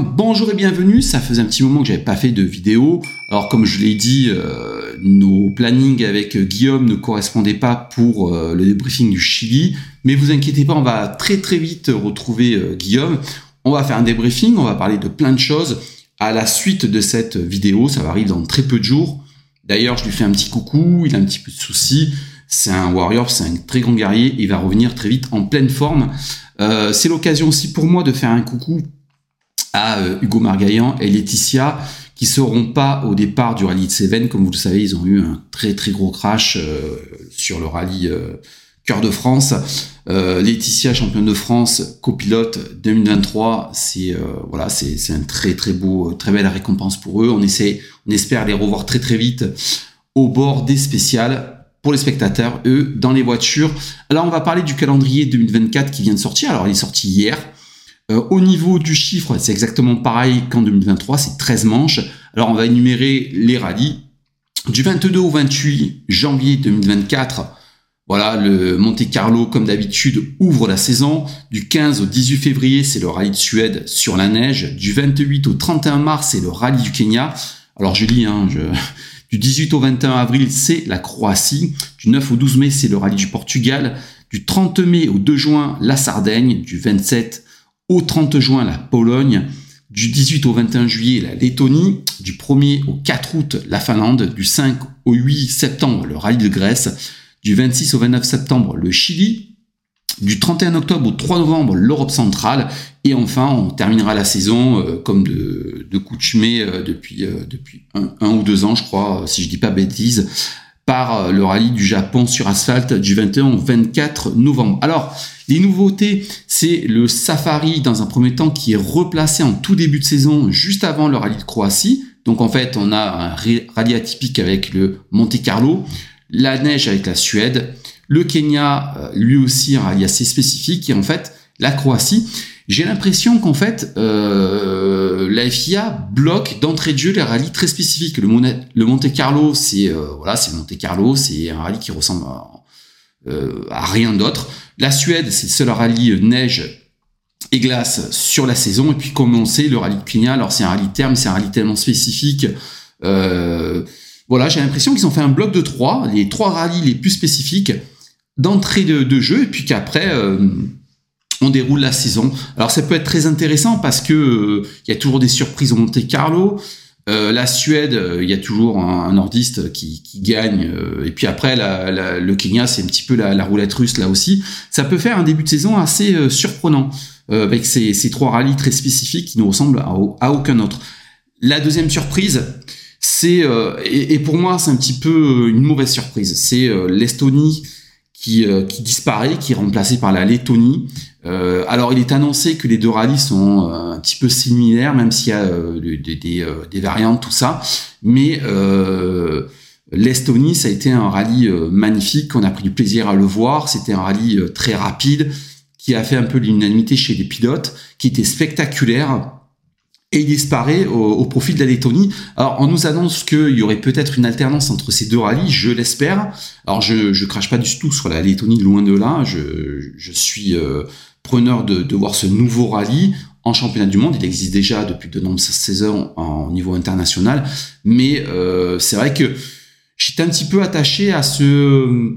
bonjour et bienvenue. Ça faisait un petit moment que j'avais pas fait de vidéo. Alors comme je l'ai dit, euh, nos plannings avec Guillaume ne correspondaient pas pour euh, le débriefing du Chili. Mais vous inquiétez pas, on va très très vite retrouver euh, Guillaume. On va faire un débriefing, on va parler de plein de choses à la suite de cette vidéo. Ça va arriver dans très peu de jours. D'ailleurs, je lui fais un petit coucou, il a un petit peu de soucis. C'est un warrior, c'est un très grand guerrier. Il va revenir très vite en pleine forme. c'est l'occasion aussi pour moi de faire un coucou euh, Hugo Margaillan et Laetitia qui seront pas au départ du rallye de Cévennes. Comme vous le savez, ils ont eu un très très gros crash euh, sur le rallye euh, Cœur de France. Laetitia, championne de France, copilote 2023, c'est voilà, c'est un très très beau, très belle récompense pour eux. On essaie, on espère les revoir très très vite au bord des spéciales pour les spectateurs, eux, dans les voitures. Alors, on va parler du calendrier 2024 qui vient de sortir. Alors, il est sorti hier. Euh, au niveau du chiffre, c'est exactement pareil qu'en 2023, c'est 13 manches. Alors on va énumérer les rallyes. Du 22 au 28 janvier 2024, voilà, le Monte Carlo, comme d'habitude, ouvre la saison. Du 15 au 18 février, c'est le rallye de Suède sur la neige. Du 28 au 31 mars, c'est le rallye du Kenya. Alors je lis, hein, je... du 18 au 21 avril, c'est la Croatie. Du 9 au 12 mai, c'est le rallye du Portugal. Du 30 mai au 2 juin, la Sardaigne. Du 27 au 30 juin, la Pologne. Du 18 au 21 juillet, la Lettonie. Du 1er au 4 août, la Finlande. Du 5 au 8 septembre, le rallye de Grèce. Du 26 au 29 septembre, le Chili. Du 31 octobre au 3 novembre, l'Europe centrale. Et enfin, on terminera la saison euh, comme de, de euh, depuis, euh, un, ou deux ans, je crois, si je dis pas bêtise, par le rallye du Japon sur asphalte du 21 au 24 novembre. Alors, les nouveautés, c'est le Safari dans un premier temps qui est replacé en tout début de saison, juste avant le rallye de Croatie. Donc en fait, on a un rallye atypique avec le Monte Carlo, la neige avec la Suède, le Kenya, euh, lui aussi un rallye assez spécifique, et en fait, la Croatie. J'ai l'impression qu'en fait, euh, la FIA bloque d'entrée de jeu les rallyes très spécifiques. Le, Monte Carlo, c'est euh, voilà, c'est Monte Carlo, c'est un rallye qui ressemble à, euh, à rien d'autre. La Suède, c'est le seul rallye neige et glace sur la saison. Et puis, comme on sait, le rallye de Kenya, alors c'est un rallye terme, c'est un rallye tellement spécifique. Euh, voilà, j'ai l'impression qu'ils ont fait un bloc de trois, les trois rallyes les plus spécifiques d'entrée de, jeu, et puis qu'après, euh, on déroule la saison. Alors ça peut être très intéressant parce que il y a toujours des surprises au Monte Carlo. Euh, la Suède, euh, il y a toujours un, nordiste qui, gagne. Euh, et puis après, le Kenya, c'est un petit peu la, roulette russe là aussi. Ça peut faire un début de saison assez surprenant avec ces, trois rallyes très spécifiques qui ne ressemblent à, aucun autre. La deuxième surprise, c'est et, pour moi, c'est un petit peu une mauvaise surprise. C'est l'Estonie qui disparaît, qui est remplacée par la Lettonie. Euh, alors, il est annoncé que les deux rallyes sont euh, un petit peu similaires, même s'il y a euh, des, variantes, tout ça. Mais l'Estonie, ça a été un rallye magnifique. On a pris du plaisir à le voir. C'était un rallye très rapide qui a fait un peu l'unanimité chez les pilotes, qui était spectaculaire. Et il disparaît au, profit de la Lettonie. Alors, on nous annonce qu'il y aurait peut-être une alternance entre ces deux rallyes, je l'espère. Alors, je, je crache pas du tout sur la Lettonie, loin de là. Je suis preneur de, voir ce nouveau rallye en championnat du monde. Il existe déjà depuis de nombreuses saisons en, niveau international, mais euh, c'est vrai que j'étais un petit peu attaché à ce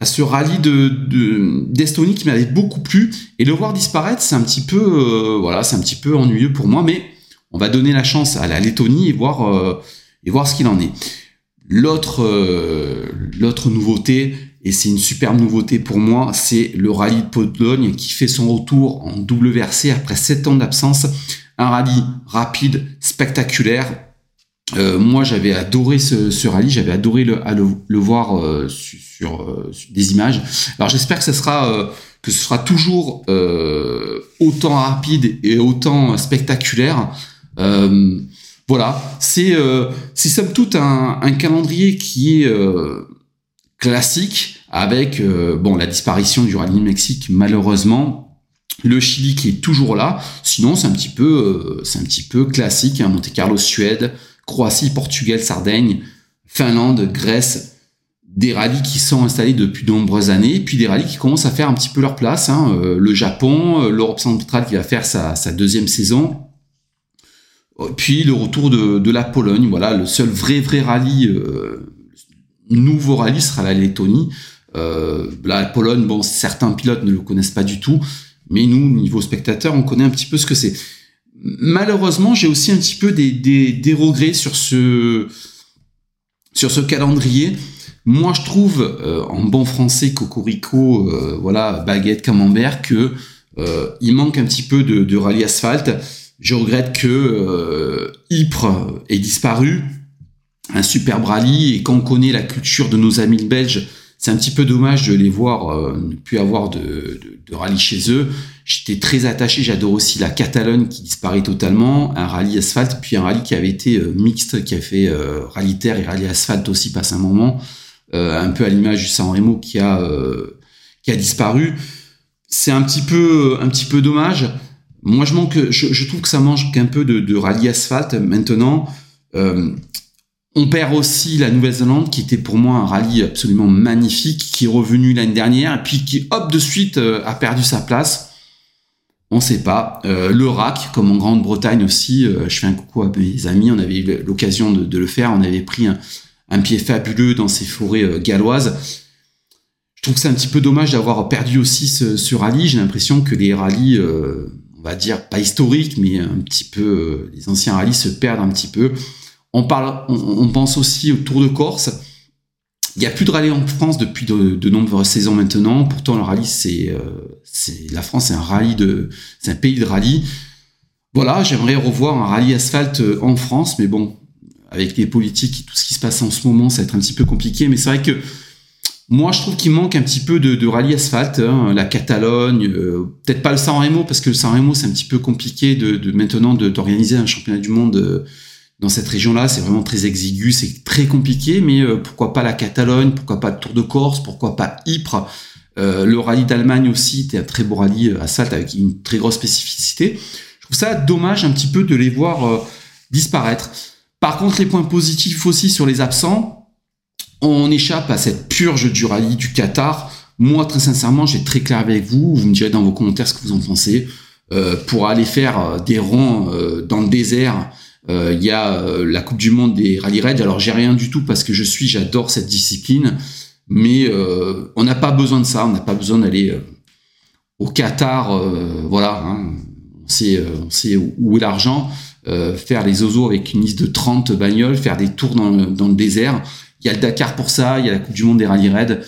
à rallye de d'Estonie qui m'avait beaucoup plu et le voir disparaître, c'est un petit peu euh, voilà, c'est un petit peu ennuyeux pour moi, mais on va donner la chance à la Lettonie et voir euh, et voir ce qu'il en est. L'autre l'autre nouveauté, et c'est une superbe nouveauté pour moi, c'est le rallye de Pologne qui fait son retour en WRC après 7 ans d'absence. Un rallye rapide, spectaculaire. Euh, moi, j'avais adoré ce, rallye, j'avais adoré le, le, voir euh, sur, euh, sur, des images. Alors, j'espère que ce sera que ce sera toujours autant rapide et autant spectaculaire. voilà, c'est somme toute un calendrier qui est classique avec euh, bon la disparition du rallye Mexique malheureusement le Chili qui est toujours là sinon c'est un petit peu euh, c'est un petit peu classique hein, Monte Carlo Suède Croatie Portugal Sardaigne Finlande Grèce des rallyes qui sont installés depuis de nombreuses années, puis des rallyes qui commencent à faire un petit peu leur place. Hein. Euh, le Japon, l'Europe centrale qui va faire sa, deuxième saison, Puis le retour de, la Pologne, voilà, le seul vrai vrai rallye, nouveau rallye sera la Lettonie. La Pologne, bon, certains pilotes ne le connaissent pas du tout, mais nous, niveau spectateur, on connaît un petit peu ce que c'est. Malheureusement, j'ai aussi un petit peu des, regrets sur ce, sur ce calendrier. Moi, je trouve, euh, en bon français, cocorico, euh, voilà, baguette, camembert, que euh, il manque un petit peu de, rallye asphalte. Je regrette que Ypres ait disparu, un superbe rallye, et quand on connaît la culture de nos amis belges, c'est un petit peu dommage de les voir ne plus avoir de, de, de rallye chez eux. J'étais très attaché, j'adore aussi la Catalogne qui disparaît totalement, un rallye asphalte, puis un rallye qui avait été euh, mixte, qui a fait euh, rallye terre et rallye asphalte aussi passe un moment, euh, un peu à l'image du San Remo qui a qui a disparu. C'est un petit peu un petit peu dommage. Moi, je manque, je, trouve que ça mange qu'un peu de, de rallye asphalte maintenant. On perd aussi la Nouvelle-Zélande, qui était pour moi un rallye absolument magnifique, qui est revenu l'année dernière, et puis qui, hop, de suite, a perdu sa place. On sait pas. Euh, le RAC, comme en Grande-Bretagne aussi, euh, je fais un coucou à mes amis, on avait eu l'occasion de, le faire, on avait pris un, pied fabuleux dans ces forêts euh, galloises. Je trouve que c'est un petit peu dommage d'avoir perdu aussi ce, rallye. J'ai l'impression que les rallyes, on va dire pas historiques, mais un petit peu, les anciens rallyes se perdent un petit peu. On parle, on pense aussi au Tour de Corse il n'y a plus de rallye en France depuis de, nombreuses saisons maintenant. Pourtant, le rallye, c'est, euh, la France, c'est un pays de rallye. Voilà, j'aimerais revoir un rallye asphalte euh, en France, mais bon, avec les politiques et tout ce qui se passe en ce moment, ça va être un petit peu compliqué. Mais c'est vrai que moi, je trouve qu'il manque un petit peu de, rallye asphalte. Hein. la Catalogne, euh, peut-être pas le San Remo, parce que le San Remo, c'est un petit peu compliqué de maintenant d'organiser un championnat du monde dans cette région-là, c'est vraiment très exigu, c'est très compliqué, mais euh, pourquoi pas la Catalogne, pourquoi pas le Tour de Corse, pourquoi pas Ypres, euh, le rallye d'Allemagne aussi, était un très beau rallye euh, asphalte avec une très grosse spécificité. Je trouve ça dommage un petit peu de les voir disparaître. Par contre, les points positifs aussi sur les absents, on échappe à cette purge du rallye du Qatar. Moi, très sincèrement, j'ai très clair avec vous. Vous me direz dans vos commentaires ce que vous en pensez. pour aller faire des ronds dans le désert il y a euh, la Coupe du Monde des rallye raids. Alors j'ai rien du tout parce que je suis, j'adore cette discipline, mais euh, on n'a pas besoin de ça. On n'a pas besoin d'aller au Qatar. voilà, hein. on sait, on sait où est l'argent. faire les ozos avec une liste de 30 bagnoles, faire des tours dans le, dans le désert. Il y a le Dakar pour ça, il y a la Coupe du Monde des rallye raids.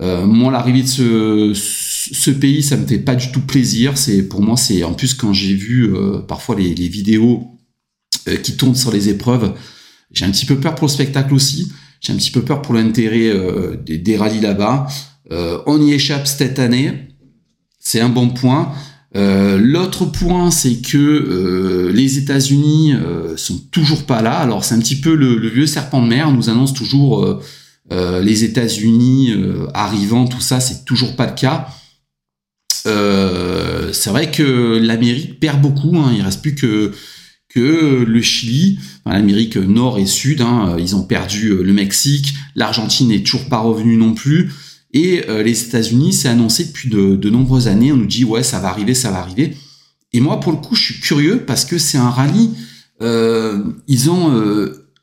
Euh, moi, l'arrivée de ce, ce pays, ça me fait pas du tout plaisir. C'est pour moi, c'est en plus quand j'ai vu parfois les, les vidéos euh, qui tournent sur les épreuves. J'ai un petit peu peur pour le spectacle aussi. J'ai un petit peu peur pour l'intérêt euh, des, des rallyes là-bas. Euh, on y échappe cette année. C'est un bon point. L'autre point, c'est que les États-Unis sont toujours pas là. Alors c'est un petit peu le, vieux serpent de mer. On nous annonce toujours les États-Unis arrivant, tout ça. C'est toujours pas le cas. c'est vrai que l'Amérique perd beaucoup. Hein. Il reste plus que que le Chili, l'Amérique nord et sud, hein, ils ont perdu euh, le Mexique, l'Argentine n'est toujours pas revenue non plus, et euh, les États-Unis, c'est annoncé depuis de, nombreuses années, on nous dit ouais ça va arriver, ça va arriver. Et moi pour le coup je suis curieux parce que c'est un rallye, euh, ils ont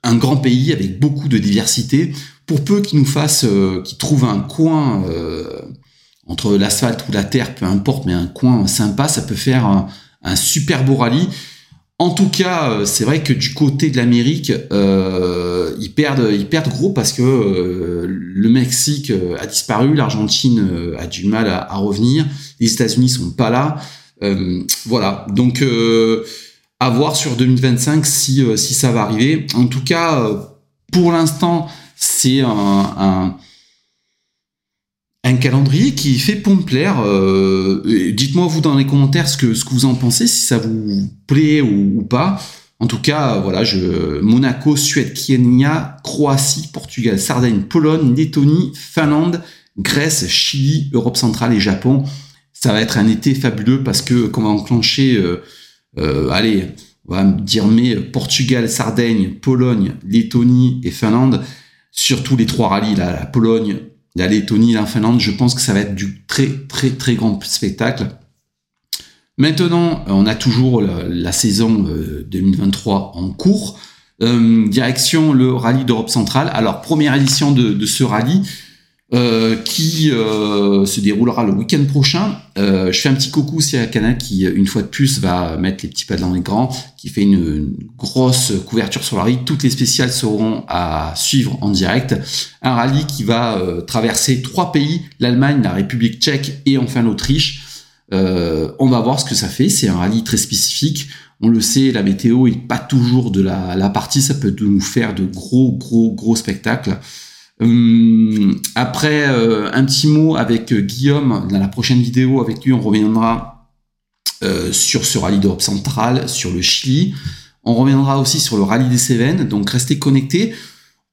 un grand pays avec beaucoup de diversité, pour peu qu'ils nous fassent, qu'ils trouvent un coin entre l'asphalte ou la terre, peu importe, mais un coin sympa, ça peut faire un, un super beau rallye. En tout cas, euh, c'est vrai que du côté de l'Amérique, euh, ils perdent, ils perdent gros parce que euh, le Mexique a disparu, l'Argentine a du mal à, revenir, les États-Unis sont pas là. voilà, donc à voir sur 2025 si si ça va arriver. En tout cas, pour l'instant, c'est un un calendrier qui fait pour me plaire. Euh, dites-moi vous dans les commentaires ce que, vous en pensez, si ça vous plaît ou, pas. En tout cas, voilà, je, Monaco, Suède, Kenya, Croatie, Portugal, Sardaigne, Pologne, Lettonie, Finlande, Grèce, Chili, Europe centrale et Japon. Ça va être un été fabuleux parce que qu'on va enclencher, euh, euh, allez, on va dire mais Portugal, Sardaigne, Pologne, Lettonie et Finlande. Surtout les trois rallyes, la Pologne, la Lettonie, la Finlande, je pense que ça va être du très très très grand spectacle. Maintenant, on a toujours la, saison 2023 en cours. direction le rallye d'Europe centrale. Alors, première édition de ce rallye. Euh, qui euh, se déroulera le week-end prochain. Euh, je fais un petit coucou à Canal qui, une fois de plus, va mettre les petits pas dans l'écran, qui fait une, grosse couverture sur le rallye. Toutes les spéciales seront à suivre en direct. Un rallye qui va traverser trois pays, l'Allemagne, la République tchèque et enfin l'Autriche. on va voir ce que ça fait. C'est un rallye très spécifique. On le sait, la météo est pas toujours de la, la partie. Ça peut nous faire de gros, gros, gros spectacles. Hum, après, euh, un petit mot avec euh, Guillaume. Dans la prochaine vidéo, avec lui, on reviendra euh, sur ce rallye d'Europe centrale, sur le Chili. On reviendra aussi sur le rallye des Cévennes, donc restez connectés.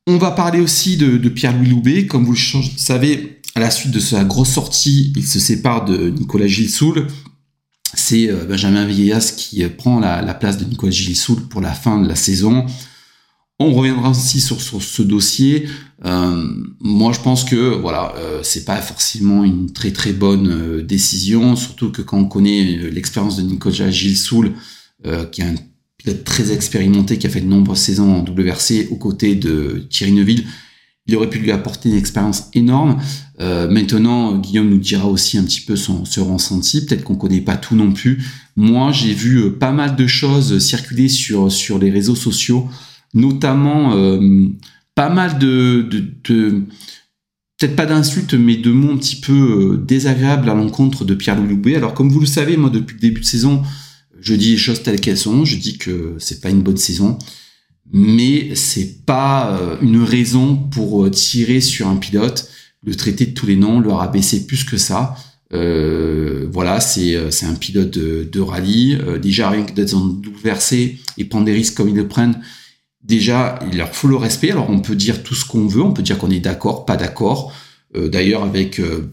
On va parler aussi de, Pierre-Louis Loubet. Comme vous le savez, à la suite de sa grosse sortie, il se sépare de Nicolas Gilsoul. C'est Benjamin Villegas qui prend la, la, place de Nicolas Gilsoul pour la fin de la saison. On reviendra aussi sur, ce dossier. Euh, moi, je pense que voilà, euh, c'est pas forcément une très très bonne euh, décision, surtout que quand on connaît euh, l'expérience de Nicolas Gilles Soul, qui est un pilote très expérimenté, qui a fait de nombreuses saisons en WRC aux côtés de Thierry Neuville, il aurait pu lui apporter une expérience énorme. maintenant, Guillaume nous dira aussi un petit peu son, son ressenti. Peut-être qu'on connaît pas tout non plus. Moi, j'ai vu pas mal de choses circuler sur sur les réseaux sociaux notamment euh, pas mal de, peut-être pas d'insultes, mais de mots un petit peu euh, désagréables à l'encontre de Pierre Louis Alors, comme vous le savez, moi, depuis le début de saison, je dis les choses telles qu'elles sont. Je dis que c'est pas une bonne saison, mais c'est pas euh, une raison pour tirer sur un pilote, le traiter de tous les noms, le rabaisser plus que ça. voilà, c'est un pilote de, rallye. déjà rien que d'être WRC et prendre des risques comme ils le prennent, déjà, il leur faut le respect. Alors, on peut dire tout ce qu'on veut, on peut dire qu'on est d'accord, pas d'accord. Euh, d'ailleurs, avec euh,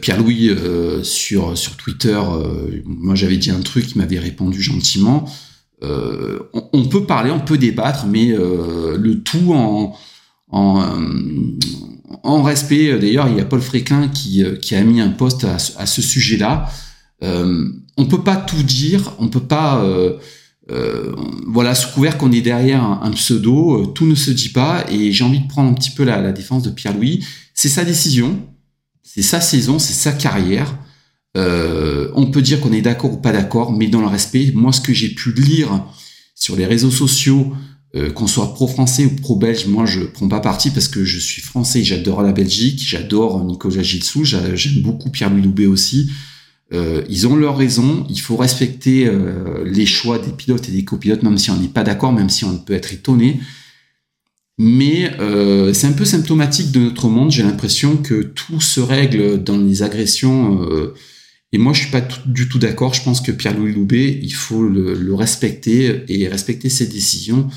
Pierre-Louis euh, sur, Twitter, moi j'avais dit un truc, il m'avait répondu gentiment. On, peut parler, on peut débattre, mais le tout en, en, respect. D'ailleurs, il y a Paul Fréquin qui, qui a mis un post à, à ce sujet-là. on peut pas tout dire, on peut pas euh, voilà, sous couvert qu'on est derrière un, pseudo, euh, tout ne se dit pas, et j'ai envie de prendre un petit peu la, défense de Pierre-Louis. C'est sa décision, c'est sa saison, c'est sa carrière. Euh, on peut dire qu'on est d'accord ou pas d'accord, mais dans le respect, moi, ce que j'ai pu lire sur les réseaux sociaux, qu'on soit pro-français ou pro-belge, moi, je prends pas parti parce que je suis français, j'adore la Belgique, j'adore Nicolas Gilsou, j'aime beaucoup Pierre-Louis Loubet aussi. Euh, ils ont leur raison, il faut respecter euh, les choix des pilotes et des copilotes, même si on n'est pas d'accord, même si on peut être étonné. Mais euh, c'est un peu symptomatique de notre monde, j'ai l'impression que tout se règle dans les agressions. et moi, je suis pas du tout d'accord. Je pense que Pierre-Louis Loubet, il faut le, respecter et respecter ses décisions.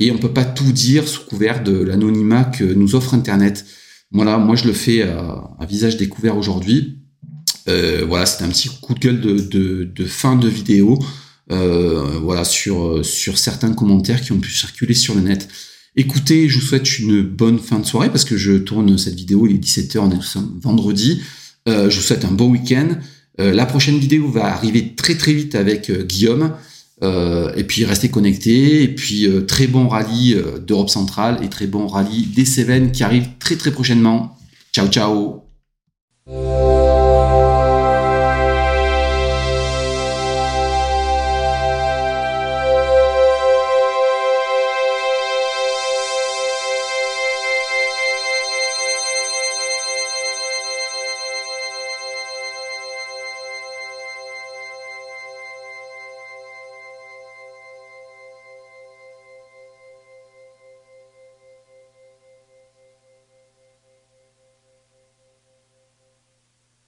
Et on peut pas tout dire sous couvert de l'anonymat que nous offre Internet. Voilà, moi je le fais à visage découvert aujourd'hui. Euh, voilà, c'était un petit coup de gueule de, fin de vidéo. Euh, voilà, sur, sur certains commentaires qui ont pu circuler sur le net. Écoutez, je vous souhaite une bonne fin de soirée parce que je tourne cette vidéo, il est 17h, on est vendredi. Euh, je vous souhaite un bon week-end. la prochaine vidéo va arriver très très vite avec Guillaume. et puis restez connectés. Et puis très bon rallye d'Europe centrale et très bon rallye des Cévennes qui arrive très très prochainement. Ciao ciao